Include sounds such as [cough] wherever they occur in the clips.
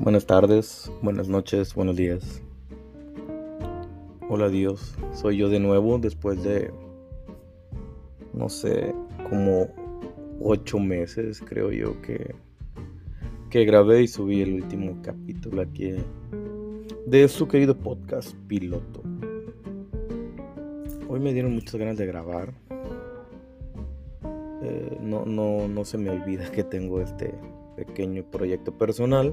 Buenas tardes, buenas noches, buenos días. Hola Dios, soy yo de nuevo después de, no sé, como ocho meses creo yo que, que grabé y subí el último capítulo aquí de su querido podcast piloto. Hoy me dieron muchas ganas de grabar. Eh, no, no, no se me olvida que tengo este pequeño proyecto personal.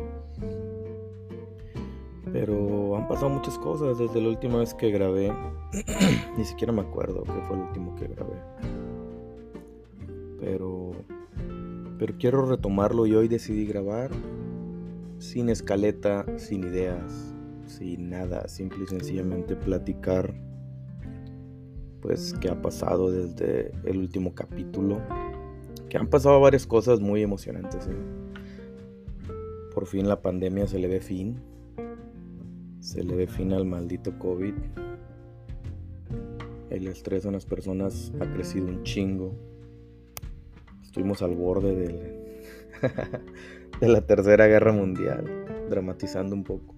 Pero han pasado muchas cosas desde la última vez que grabé. [clears throat] Ni siquiera me acuerdo qué fue el último que grabé. Pero pero quiero retomarlo y hoy decidí grabar sin escaleta, sin ideas, sin nada, simple y sencillamente platicar pues qué ha pasado desde el último capítulo. Que han pasado varias cosas muy emocionantes. ¿eh? Por fin la pandemia se le ve fin. Se le ve fin al maldito COVID. El estrés en las personas ha crecido un chingo. Estuvimos al borde [laughs] de la tercera guerra mundial, dramatizando un poco.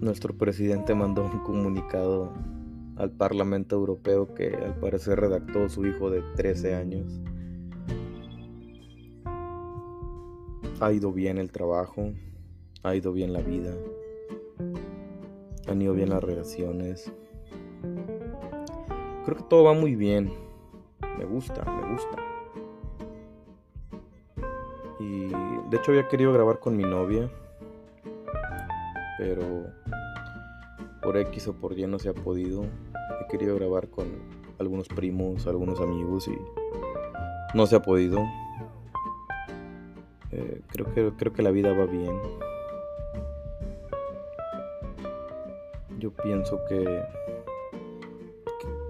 Nuestro presidente mandó un comunicado al Parlamento Europeo que al parecer redactó su hijo de 13 años Ha ido bien el trabajo, ha ido bien la vida, han ido bien las relaciones. Creo que todo va muy bien. Me gusta, me gusta. Y de hecho había querido grabar con mi novia, pero por X o por Y no se ha podido. He querido grabar con algunos primos, algunos amigos y no se ha podido. Eh, creo, que, creo que la vida va bien. Yo pienso que,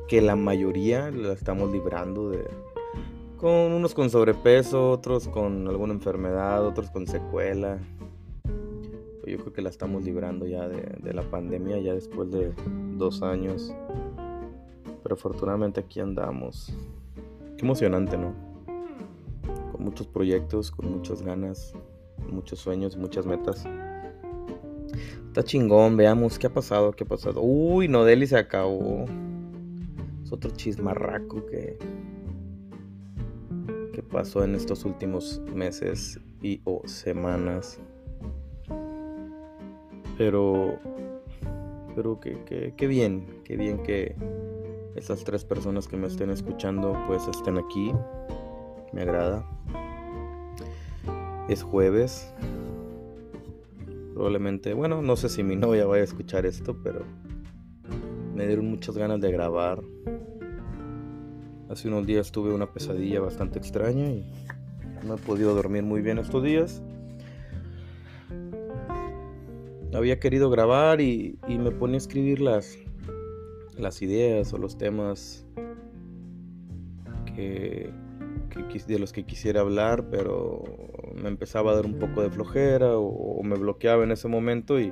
que la mayoría la estamos librando de... Con unos con sobrepeso, otros con alguna enfermedad, otros con secuela. Yo creo que la estamos librando ya de, de la pandemia, ya después de dos años. Pero afortunadamente aquí andamos. Qué emocionante, ¿no? muchos proyectos, con muchas ganas, muchos sueños, muchas metas. Está chingón, veamos qué ha pasado, qué ha pasado. Uy, Nodeli se acabó. Es otro chismarraco que, que pasó en estos últimos meses y o semanas. Pero, pero que, que bien, que bien que esas tres personas que me estén escuchando pues estén aquí. Me agrada. Es jueves. Probablemente, bueno, no sé si mi [laughs] novia vaya a escuchar esto, pero me dieron muchas ganas de grabar. Hace unos días tuve una pesadilla bastante extraña y no he podido dormir muy bien estos días. Había querido grabar y, me ponía a escribir las, las ideas o los temas que, de los que quisiera hablar, pero me empezaba a dar un poco de flojera o, me bloqueaba en ese momento y,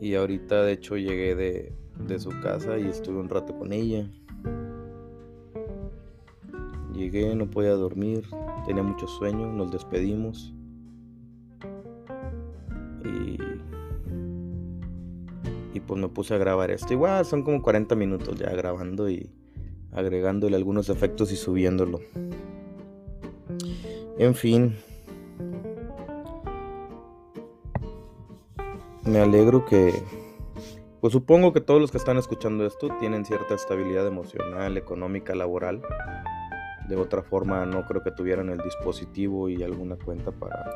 y ahorita de hecho llegué de, de su casa y estuve un rato con ella. Llegué, no podía dormir, tenía mucho sueño, nos despedimos. Y, y pues me puse a grabar esto. Igual son como 40 minutos ya grabando y, agregándole algunos efectos y subiéndolo. En fin, me alegro que, pues supongo que todos los que están escuchando esto tienen cierta estabilidad emocional, económica, laboral. De otra forma, no creo que tuvieran el dispositivo y alguna cuenta para,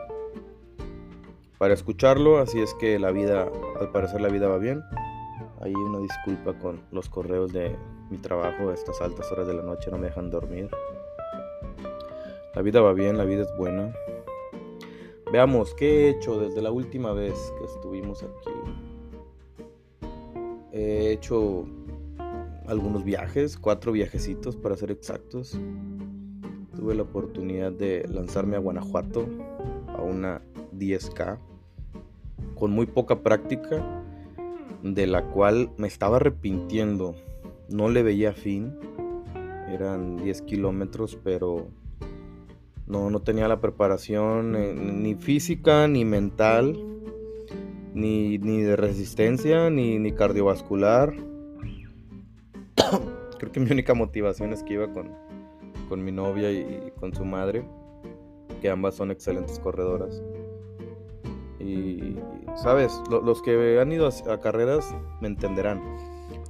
para escucharlo. Así es que la vida, al parecer la vida va bien. Hay una disculpa con los correos de mi trabajo estas altas horas de la noche no me dejan dormir. La vida va bien, la vida es buena. Veamos, ¿qué he hecho desde la última vez que estuvimos aquí? He hecho algunos viajes, cuatro viajecitos para ser exactos. Tuve la oportunidad de lanzarme a Guanajuato a una 10K con muy poca práctica, de la cual me estaba arrepintiendo no le veía fin. Eran 10 kilómetros, pero No, no tenía la preparación eh, ni física, ni mental, ni, de resistencia, ni, ni cardiovascular. [coughs] Creo que mi única motivación es que iba con, con mi novia y, con su madre, que ambas son excelentes corredoras. Y, sabes, los que han ido a, a carreras me entenderán.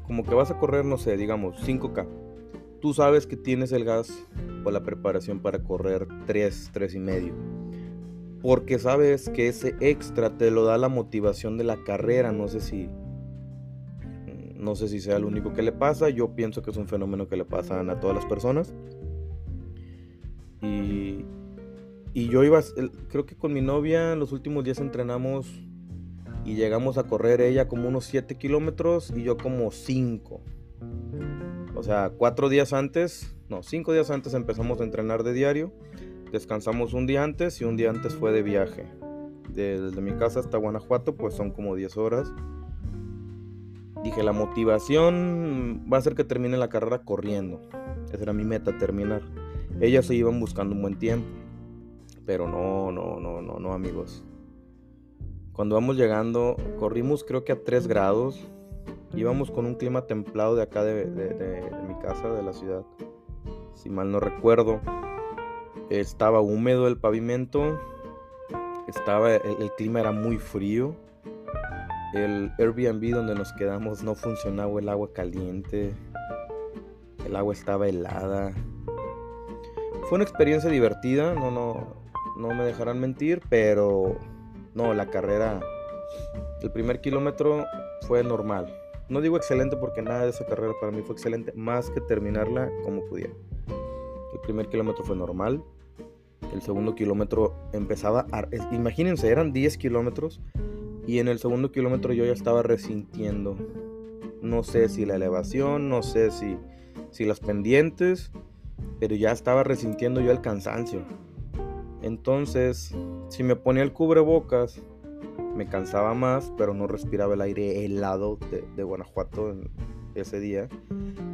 Como que vas a correr, no sé, digamos, 5K tú sabes que tienes el gas o la preparación para correr 3, 3 y medio. Porque sabes que ese extra te lo da la motivación de la carrera. No sé si. No sé si sea lo único que le pasa. Yo pienso que es un fenómeno que le pasa a todas las personas. Y, y yo iba. Creo que con mi novia los últimos días entrenamos. Y llegamos a correr ella como unos 7 kilómetros y yo como 5. O sea, cuatro días antes, no, cinco días antes empezamos a entrenar de diario. Descansamos un día antes y un día antes fue de viaje. Desde mi casa hasta Guanajuato, pues son como 10 horas. Dije, la motivación va a ser que termine la carrera corriendo. Esa era mi meta, terminar. Ellas se iban buscando un buen tiempo. Pero no, no, no, no, no, amigos. Cuando vamos llegando, corrimos creo que a 3 grados. Íbamos con un clima templado de acá de, mi casa, de la ciudad. Si mal no recuerdo. Estaba húmedo el pavimento. Estaba, el, clima era muy frío. El Airbnb donde nos quedamos no funcionaba el agua caliente. El agua estaba helada. Fue una experiencia divertida, no, no, no me dejarán mentir, pero no, la carrera, el primer kilómetro fue normal. No digo excelente porque nada de esa carrera para mí fue excelente, más que terminarla como pudiera. El primer kilómetro fue normal. El segundo kilómetro empezaba a... Imagínense, eran 10 kilómetros y en el segundo kilómetro yo ya estaba resintiendo. No sé si la elevación, no sé si, si las pendientes, pero ya estaba resintiendo yo el cansancio. Entonces, si me ponía el cubrebocas me cansaba más, pero no respiraba el aire helado de, Guanajuato ese día.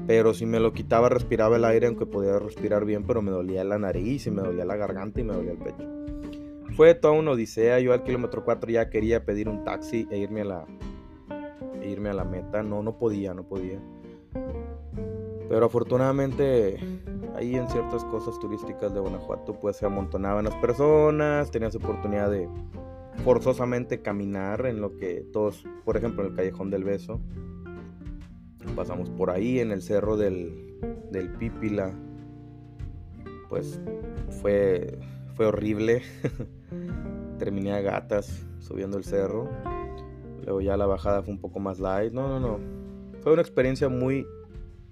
Pero si me lo quitaba, respiraba el aire, aunque podía respirar bien, pero me dolía la nariz y me dolía la garganta y me dolía el pecho. Fue toda una odisea. Yo al kilómetro 4 ya quería pedir un taxi e irme a la, e irme a la meta. No, no podía, no podía. Pero afortunadamente ahí en ciertas cosas turísticas de Guanajuato pues se amontonaban las personas, tenías oportunidad de forzosamente caminar en lo que todos, por ejemplo, en el Callejón del Beso, pasamos por ahí, en el cerro del, del Pípila, pues fue, fue horrible. [laughs] Terminé a gatas subiendo el cerro. Luego ya la bajada fue un poco más light. No, no, no. Fue una experiencia muy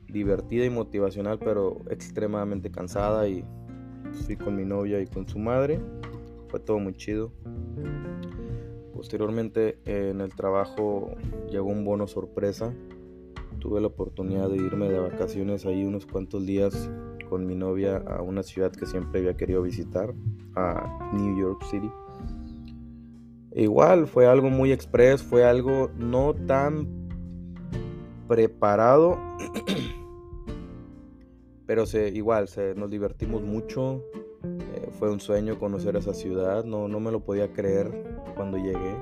divertida y motivacional, pero extremadamente cansada. Y fui con mi novia y con su madre. Fue todo muy chido. Posteriormente en el trabajo llegó un bono sorpresa. Tuve la oportunidad de irme de vacaciones ahí unos cuantos días con mi novia a una ciudad que siempre había querido visitar, a New York City. E igual fue algo muy express, fue algo no tan preparado, [clears throat] pero se, igual se, nos divertimos mucho, fue un sueño conocer esa ciudad, no, no me lo podía creer cuando llegué.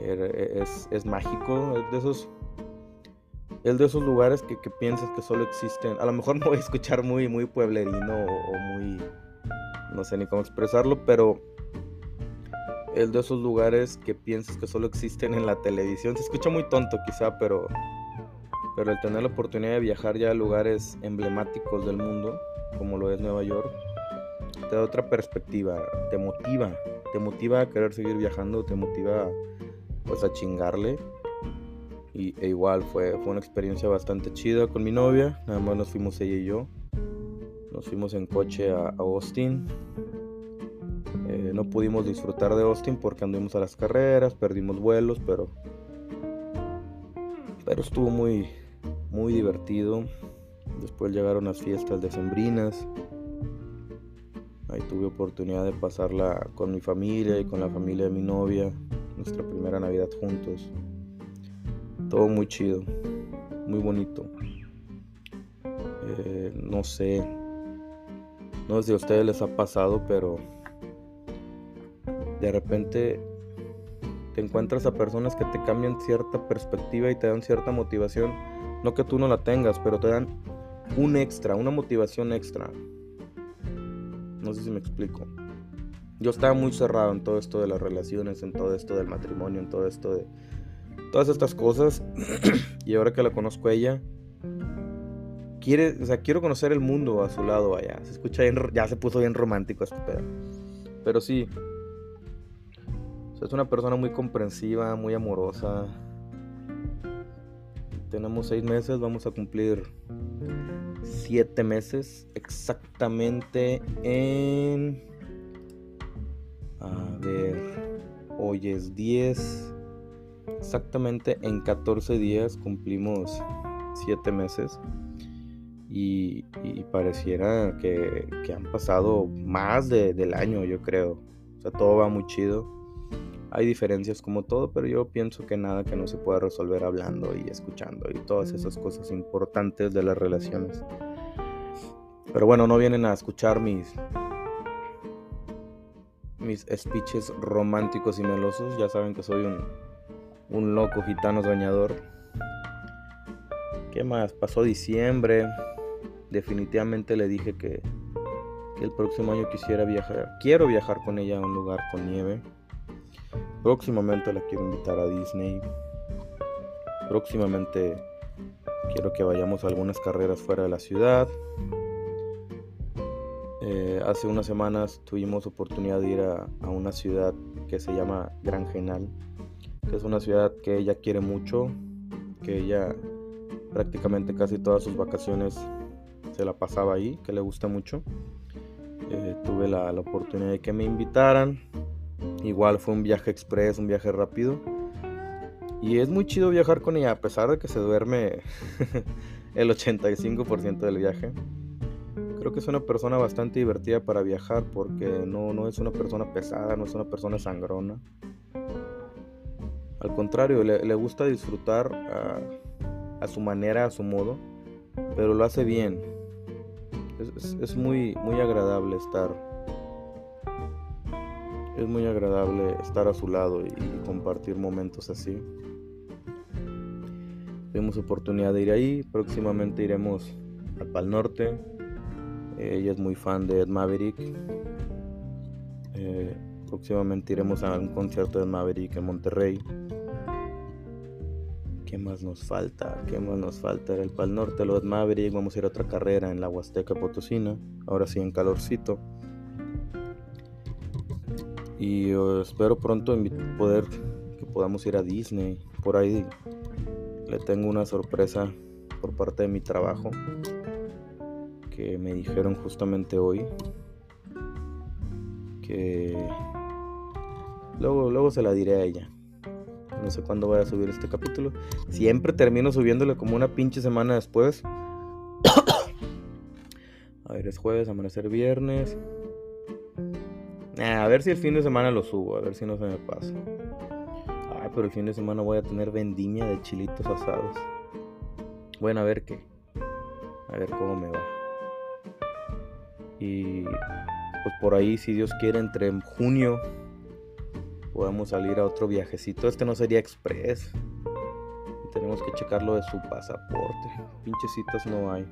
Es, es mágico, es de esos es de esos lugares que, que, piensas que solo existen. A lo mejor [laughs] me voy a escuchar muy, muy pueblerino o, muy. No sé ni cómo expresarlo, pero. Es de esos lugares que piensas que solo existen en la televisión. Se escucha muy tonto, quizá, pero. Pero el tener la oportunidad de viajar ya a lugares emblemáticos del mundo, como lo es Nueva York, te da otra perspectiva, te motiva, te motiva a querer seguir viajando, te motiva pues a chingarle. Y e igual fue, fue una experiencia bastante chida con mi novia, nada más nos fuimos ella y yo. Nos fuimos en coche a, Austin. Eh, no pudimos disfrutar de Austin porque anduvimos a las carreras, perdimos vuelos, pero pero estuvo muy muy divertido. Después llegaron las fiestas decembrinas. Ahí tuve oportunidad de pasarla con mi familia y con la familia de mi novia, nuestra primera Navidad juntos. Todo muy chido, muy bonito. Eh, no sé, No sé si a ustedes les ha pasado, pero de repente te encuentras a personas que te cambian cierta perspectiva y te dan cierta motivación. No que tú no la tengas, pero te dan un extra, una motivación extra. No sé si me explico. Yo estaba muy cerrado en todo esto de las relaciones, en todo esto del matrimonio, en todo esto de todas estas cosas. [clears throat] y ahora que la conozco a ella, quiere, o sea, quiero conocer el mundo a su lado allá. Se escucha bien, ya se puso bien romántico este pedo. Pero sí. es una persona muy comprensiva, muy amorosa. Tenemos seis meses, vamos a cumplir siete meses exactamente en a ver, hoy es 10. Exactamente en 14 días cumplimos 7 meses. Y, pareciera que, han pasado más del año, yo creo. O sea, todo va muy chido. Hay diferencias como todo, pero yo pienso que nada que no se pueda resolver hablando y escuchando y todas esas cosas importantes de las relaciones. Pero bueno, no vienen a escuchar mis, mis speeches románticos y melosos. Ya saben que soy un, un loco gitano soñador. ¿Qué más? Pasó diciembre. Definitivamente le dije que, que, el próximo año quisiera viajar. Quiero viajar con ella a un lugar con nieve. Próximamente la quiero invitar a Disney. Próximamente quiero que vayamos a algunas carreras fuera de la ciudad. Eh, hace unas semanas tuvimos oportunidad de ir a, una ciudad que se llama Gran Genal, que es una ciudad que ella quiere mucho, que ella prácticamente casi todas sus vacaciones se la pasaba ahí, que le gusta mucho. Eh, tuve la, la, oportunidad de que me invitaran. Igual fue un viaje express, un viaje rápido. Y es muy chido viajar con ella, a pesar de que se duerme [laughs] el 85% del viaje. Creo que es una persona bastante divertida para viajar porque no, no es una persona pesada, no es una persona sangrona. Al contrario, le, gusta disfrutar a, su manera, a su modo, pero lo hace bien. Es, muy, muy agradable estar. Es muy agradable estar a su lado y, compartir momentos así. Tuvimos oportunidad de ir ahí, próximamente iremos al Pal Norte, ella es muy fan de Ed Maverick. Eh, próximamente iremos a un concierto de Ed Maverick en Monterrey. ¿Qué más nos falta? ¿Qué más nos falta? El Pal Norte, lo Ed Maverick. Vamos a ir a otra carrera en la Huasteca Potosina. Ahora sí en calorcito. Y eh, espero pronto poder que podamos ir a Disney. Por ahí le tengo una sorpresa por parte de mi trabajo que me dijeron justamente hoy que luego, luego se la diré a ella. No sé cuándo voy a subir este capítulo. Siempre termino subiéndole como una pinche semana después. [coughs] a ver, es jueves, amanecer viernes. A ver si el fin de semana lo subo, a ver si no se me pasa. Ay, pero el fin de semana voy a tener vendimia de chilitos asados. Bueno, a ver qué. A ver cómo me va. Y pues por ahí, si Dios quiere, entre junio podamos salir a otro viajecito. Este no sería express. Tenemos que checarlo de su pasaporte. Pinches citas no hay.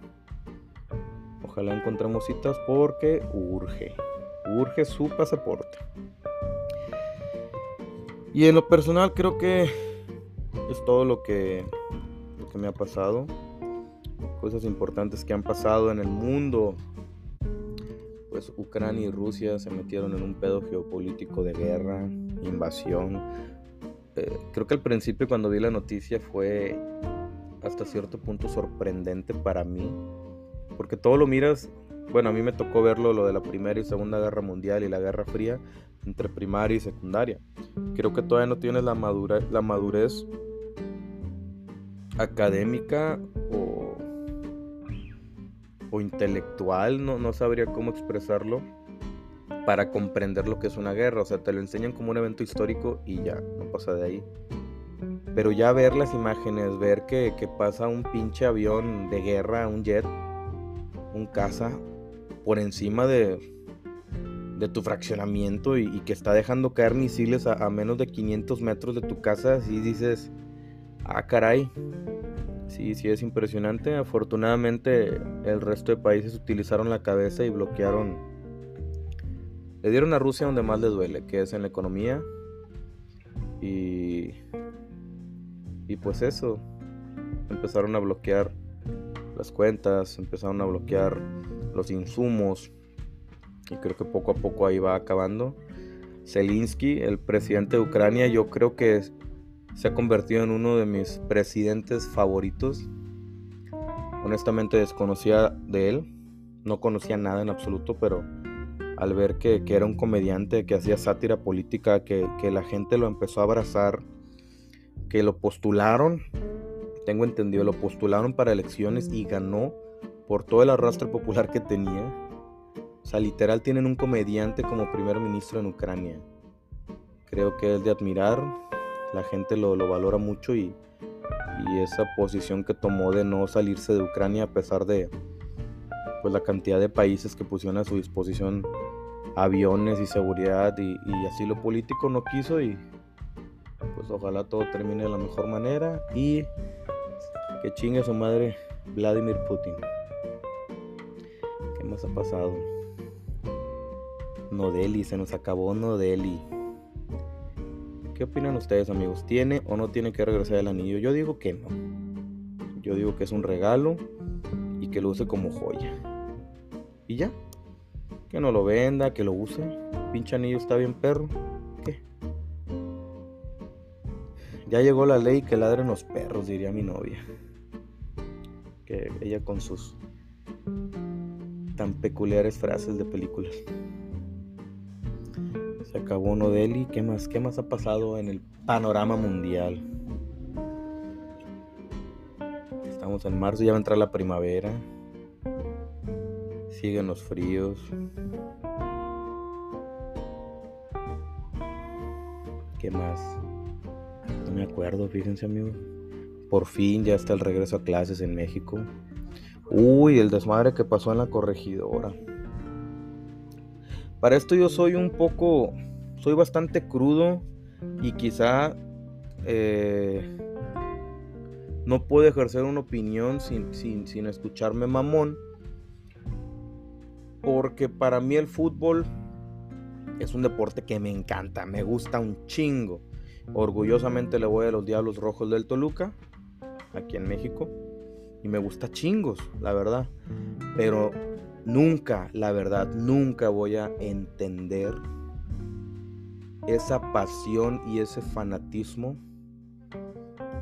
Ojalá encontremos citas porque urge. Urge su pasaporte. Y en lo personal creo que es todo lo que, lo que me ha pasado. Cosas importantes que han pasado en el mundo pues Ucrania y Rusia se metieron en un pedo geopolítico de guerra, invasión. Eh, creo que al principio cuando vi la noticia fue hasta cierto punto sorprendente para mí, porque todo lo miras, bueno, a mí me tocó verlo lo de la Primera y Segunda Guerra Mundial y la Guerra Fría entre primaria y secundaria. Creo que todavía no tienes la, madura, la madurez académica o o intelectual, no, no sabría cómo expresarlo, para comprender lo que es una guerra. O sea, te lo enseñan como un evento histórico y ya, no pasa de ahí. Pero ya ver las imágenes, ver que, pasa un pinche avión de guerra, un jet, un caza, por encima de, de tu fraccionamiento y, que está dejando caer misiles a, menos de 500 metros de tu casa, y dices, ah, caray, sí, sí es impresionante. Afortunadamente el resto de países utilizaron la cabeza y bloquearon, le dieron a Rusia donde más le duele, que es en la economía. Y, y pues eso, empezaron a bloquear las cuentas, empezaron a bloquear los insumos y creo que poco a poco ahí va acabando. Zelensky, el presidente de Ucrania, yo creo que se ha convertido en uno de mis presidentes favoritos. Honestamente desconocía de él, no conocía nada en absoluto, pero al ver que, era un comediante, que hacía sátira política, que, que la gente lo empezó a abrazar, que lo postularon, tengo entendido, lo postularon para elecciones y ganó por todo el arrastre popular que tenía. O sea, literal tienen un comediante como primer ministro en Ucrania. Creo que es de admirar, la gente lo, valora mucho y, y, esa posición que tomó de no salirse de Ucrania a pesar de pues, la cantidad de países que pusieron a su disposición aviones y seguridad y, y así lo político no quiso y pues ojalá todo termine de la mejor manera y que chingue su madre Vladimir Putin. ¿Qué más ha pasado? Nodeli, se nos acabó Nodeli. ¿Qué opinan ustedes amigos? ¿Tiene o no tiene que regresar el anillo? Yo digo que no. Yo digo que es un regalo y que lo use como joya. Y ya. Que no lo venda, que lo use. Pinche anillo está bien perro. ¿Qué? Ya llegó la ley que ladren los perros, diría mi novia ella con sus tan peculiares frases de películas. Se acabó uno de él y ¿qué más? ¿Qué más ha pasado en el panorama mundial? Estamos en marzo, ya va a entrar la primavera. Siguen los fríos. ¿Qué más? No me acuerdo, fíjense amigos. Por fin ya está el regreso a clases en México. Uy, el desmadre que pasó en la corregidora. Para esto yo soy un poco, soy bastante crudo y quizá eh, no puedo ejercer una opinión sin, sin escucharme mamón. Porque para mí el fútbol es un deporte que me encanta, me gusta un chingo. Orgullosamente le voy a los Diablos Rojos del Toluca aquí en México. Y me gusta chingos, la verdad. Pero nunca, la verdad, nunca voy a entender esa pasión y ese fanatismo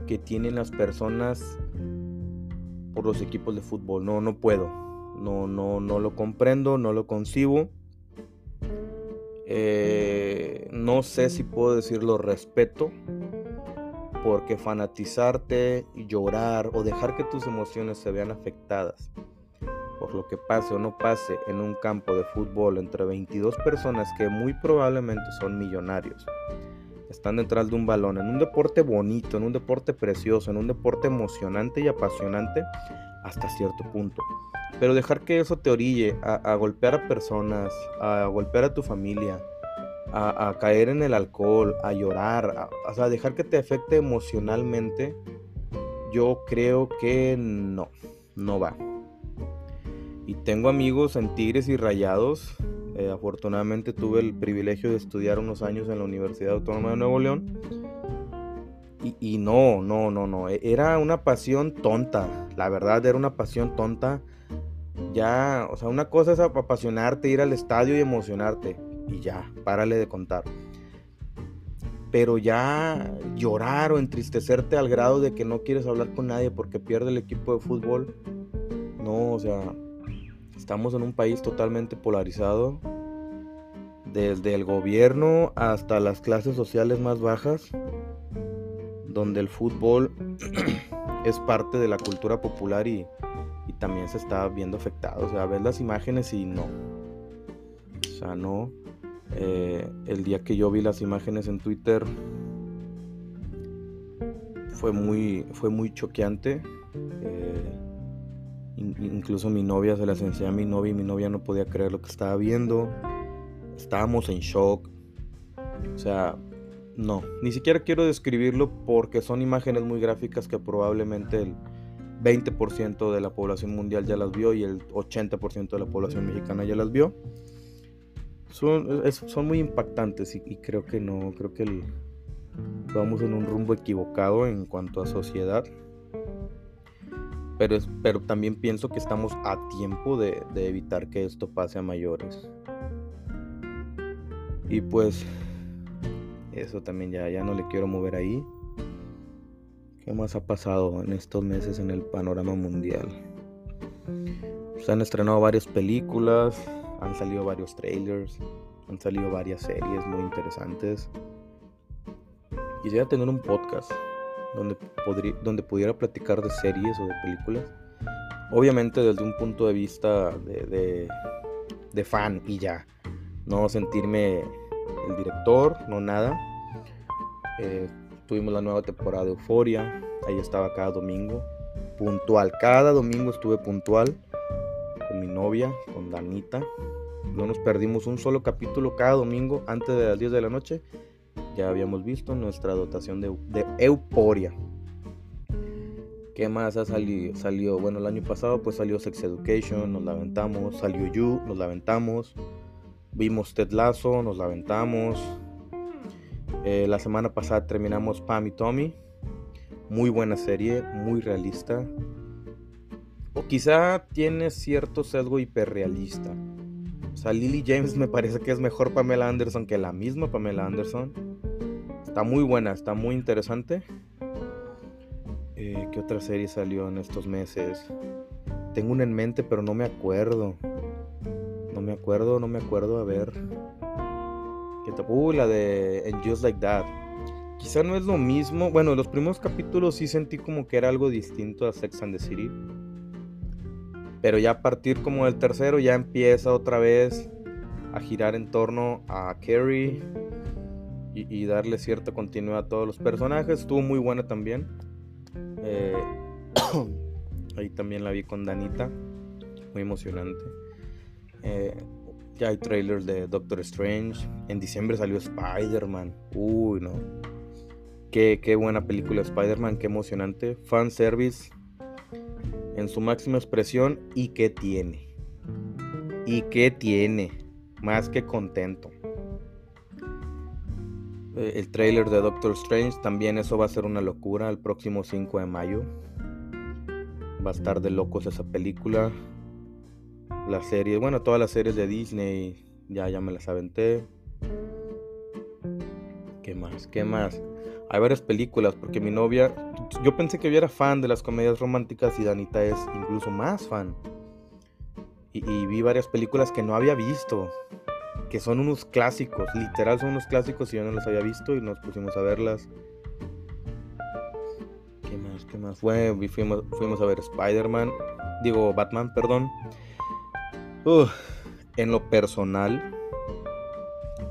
que tienen las personas por los equipos de fútbol. No, no puedo. No, no, no lo comprendo, no lo concibo. Eh, no sé si puedo decirlo respeto, porque fanatizarte, llorar o dejar que tus emociones se vean afectadas por lo que pase o no pase en un campo de fútbol entre 22 personas que muy probablemente son millonarios, están detrás de un balón, en un deporte bonito, en un deporte precioso, en un deporte emocionante y apasionante hasta cierto punto. Pero dejar que eso te orille a, a golpear a personas, a golpear a tu familia, a, caer en el alcohol, a llorar, o sea, dejar que te afecte emocionalmente, yo creo que no, no va. Y tengo amigos en Tigres y Rayados. Eh, afortunadamente tuve el privilegio de estudiar unos años en la Universidad Autónoma de Nuevo León. Y, y, no, no, no, no. E, era una pasión tonta. La verdad, era una pasión tonta. Ya, o sea, una cosa es apasionarte, ir al estadio y emocionarte y ya, párale de contar. Pero ya llorar o entristecerte al grado de que no quieres hablar con nadie porque pierde el equipo de fútbol, no, o sea, estamos en un país totalmente polarizado, desde el gobierno hasta las clases sociales más bajas, donde el fútbol [clears throat] es parte de la cultura popular y, y también se está viendo afectado. O sea, ves las imágenes y no. O sea, no. Eh, el día que yo vi las imágenes en Twitter fue muy, fue muy choqueante. Eh, incluso mi novia se las enseñé a mi novia y mi novia no podía creer lo que estaba viendo. Estábamos en shock. O sea, no, ni siquiera quiero describirlo porque son imágenes muy gráficas que probablemente el 20% de la población mundial ya las vio y el 80% de la población mexicana ya las vio. Son, son muy impactantes y, creo que no, creo que vamos en un rumbo equivocado en cuanto a sociedad. Pero, pero también pienso que estamos a tiempo de, de evitar que esto pase a mayores. Y pues eso también ya, ya no le quiero mover ahí. ¿Qué más ha pasado en estos meses en el panorama mundial? Se han estrenado varias películas, han salido varios trailers, han salido varias series muy interesantes. Quisiera tener un podcast donde, podría, donde pudiera platicar de series o de películas. Obviamente desde un punto de vista de, de, fan y ya. No sentirme el director, no nada. Eh, tuvimos la nueva temporada de Euforia. Ahí estaba cada domingo. Puntual. Cada domingo estuve puntual mi novia, con Danita. No nos perdimos un solo capítulo cada domingo antes de las 10 de la noche. Ya habíamos visto nuestra dotación de, de Euforia. ¿Qué más ha salido? Salió, bueno, el año pasado pues salió Sex Education, nos la. Salió You, nos la. Vimos Ted Lasso, nos la. Eh, la semana pasada terminamos Pam y Tommy. Muy buena serie, muy realista. O quizá tiene cierto sesgo hiperrealista. O sea, Lily James me parece que es mejor Pamela Anderson que la misma Pamela Anderson. Está muy buena, está muy interesante. Eh, ¿Qué otra serie salió en estos meses? Tengo una en mente, pero no me acuerdo. No me acuerdo, no me acuerdo. A ver. Uh, la de And Just Like That. Quizá no es lo mismo. Bueno, los primeros capítulos sí sentí como que era algo distinto a Sex and the City. Pero ya a partir como del tercero ya empieza otra vez a girar en torno a Carrie y, darle cierta continuidad a todos los personajes. Estuvo muy buena también. Eh, [coughs] ahí también la vi con Danita. Muy emocionante. Eh, ya hay trailers de Doctor Strange. En diciembre salió Spider-Man. Uy, no. Qué, qué buena película Spider-Man, qué emocionante. Fan service en su máxima expresión. ¿Y qué tiene? ¿Y qué tiene? Más que contento. Eh, el trailer de Doctor Strange, también eso va a ser una locura el próximo 5 de mayo. Va a estar de locos esa película. La serie, bueno, todas las series de Disney ya, ya me las aventé. ¿Qué más? ¿Qué más? Hay varias películas, porque mi novia, yo pensé que yo era fan de las comedias románticas y Danita es incluso más fan. Y, vi varias películas que no había visto, que son unos clásicos, literal son unos clásicos y yo no las había visto y nos pusimos a verlas. ¿Qué más? ¿Qué más? Fue, fuimos, fuimos a ver Spider-Man, digo Batman, perdón en lo personal,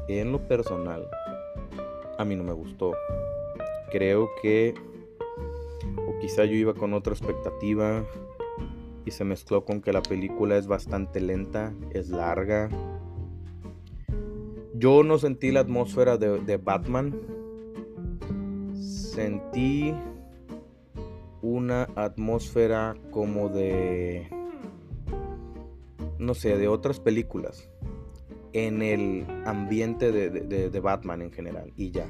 en lo personal, a mí no me gustó. Creo que, o quizá yo iba con otra expectativa y se mezcló con que la película es bastante lenta, es larga. Yo no sentí la atmósfera de, Batman. Sentí una atmósfera como de no sé, de otras películas en el ambiente de, Batman en general y ya.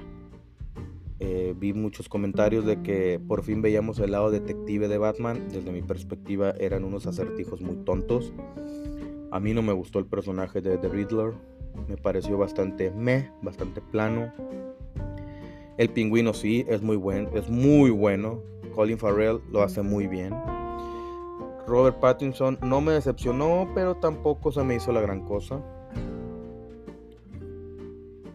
Eh, vi muchos comentarios de que por fin veíamos el lado detective de Batman. Desde mi perspectiva eran unos acertijos muy tontos. A mí no me gustó el personaje de The Riddler. Me pareció bastante meh, bastante plano. El pingüino sí, es muy buen, es muy bueno. Colin Farrell lo hace muy bien. Robert Pattinson no me decepcionó, pero tampoco se me hizo la gran cosa.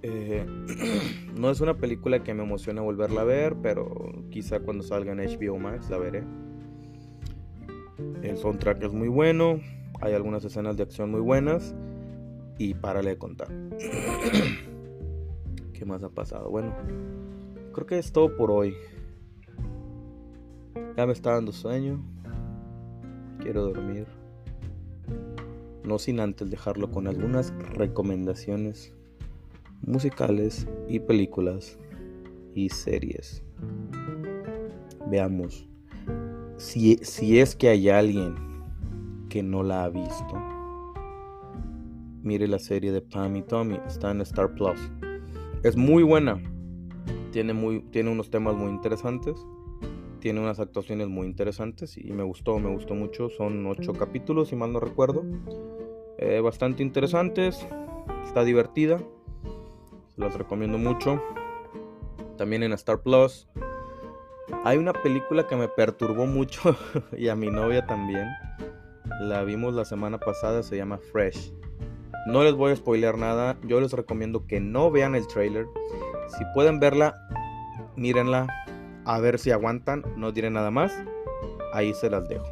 Eh, [clears throat] no es una película que me emociona volverla a ver, pero quizá cuando salga en HBO Max la veré. El soundtrack es muy bueno, hay algunas escenas de acción muy buenas y párale de contar. [clears throat] ¿Qué más ha pasado? Bueno, creo que es todo por hoy. Ya me está dando sueño. quiero dormir. No sin antes dejarlo con algunas recomendaciones musicales y películas y series. Veamos. Si, si es que hay alguien que no la ha visto, mire la serie de Pam y Tommy. Está en Star Plus. Es muy buena. Tiene, muy, tiene unos temas muy interesantes. Tiene unas actuaciones muy interesantes y me gustó, me gustó mucho. Son ocho capítulos, si mal no recuerdo. Eh, bastante interesantes. Está divertida. Las recomiendo mucho. También en Star Plus. Hay una película que me perturbó mucho [laughs] y a mi novia también. La vimos la semana pasada, se llama Fresh. No les voy a spoilear nada, yo les recomiendo que no vean el trailer. Si pueden verla, mírenla, a ver si aguantan, no diré nada más. Ahí se las dejo.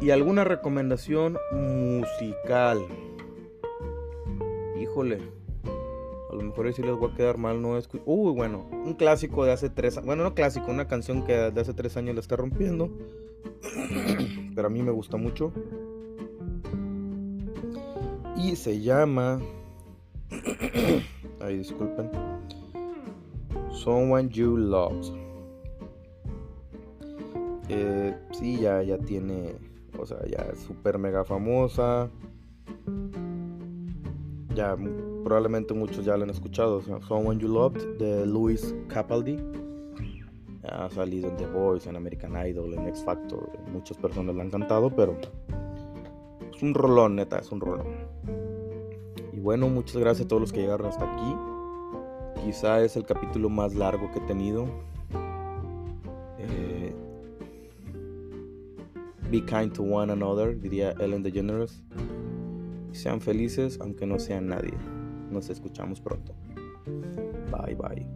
¿Y alguna recomendación musical? Híjole, a lo mejor si les voy a quedar mal, no es... Uy, bueno, un clásico de hace tres años. Bueno, no clásico, una canción que de hace tres años la está rompiendo. [clears throat] Pero a mí me gusta mucho. Y se llama. [clears throat] Ay, disculpen. Someone You Love. Eh, sí, ya, ya tiene. O sea, ya es súper mega famosa. Ya, probablemente muchos ya la han escuchado. Someone You Loved de Louis Capaldi. Ha salido en The Voice, en American Idol, en X Factor. Muchas personas la han cantado, pero es un rolón, neta, es un rolón. Y bueno, muchas gracias a todos los que llegaron hasta aquí. Quizá es el capítulo más largo que he tenido. Eh, be kind to one another, diría Ellen DeGeneres sean felices aunque no sean nadie. Nos escuchamos pronto. Bye bye.